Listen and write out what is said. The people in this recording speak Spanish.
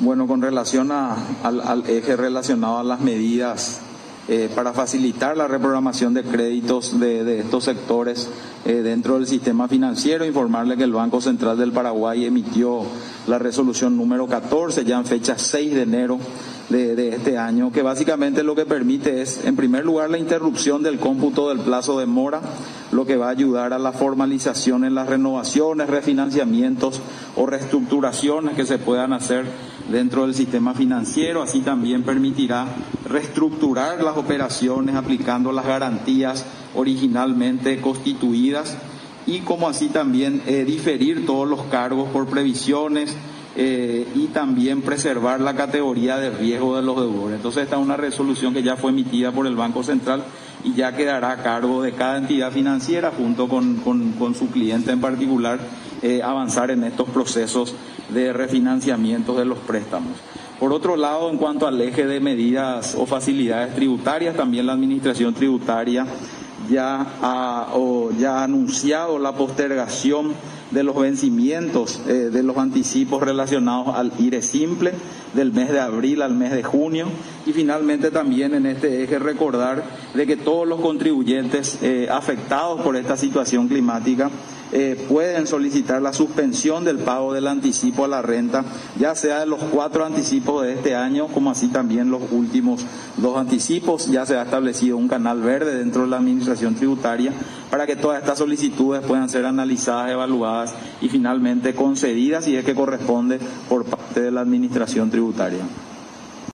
Bueno, con relación al, eje relacionado a las medidas eh, para facilitar la reprogramación de créditos de, estos sectores eh, dentro del sistema financiero, informarle que el Banco Central del Paraguay emitió la resolución número 14 ya en fecha 6 de enero de, este año, que básicamente lo que permite es, en primer lugar, la interrupción del cómputo del plazo de mora, lo que va a ayudar a la formalización en las renovaciones, refinanciamientos o reestructuraciones que se puedan hacer dentro del sistema financiero. Así también permitirá reestructurar las operaciones aplicando las garantías originalmente constituidas y como así también eh, diferir todos los cargos por previsiones eh, y también preservar la categoría de riesgo de los deudores. Entonces esta es una resolución que ya fue emitida por el Banco Central y ya quedará a cargo de cada entidad financiera junto con, su cliente en particular eh, avanzar en estos procesos de refinanciamiento de los préstamos. Por otro lado, en cuanto al eje de medidas o facilidades tributarias, también la Administración Tributaria ya ha, ya ha anunciado la postergación de los vencimientos eh, de los anticipos relacionados al IRE simple del mes de abril al mes de junio y finalmente también en este eje recordar de que todos los contribuyentes eh, afectados por esta situación climática eh, pueden solicitar la suspensión del pago del anticipo a la renta, ya sea de los cuatro anticipos de este año, como así también los últimos dos anticipos. Ya se ha establecido un canal verde dentro de la Administración Tributaria para que todas estas solicitudes puedan ser analizadas, evaluadas y finalmente concedidas si es que corresponde por parte de la Administración Tributaria.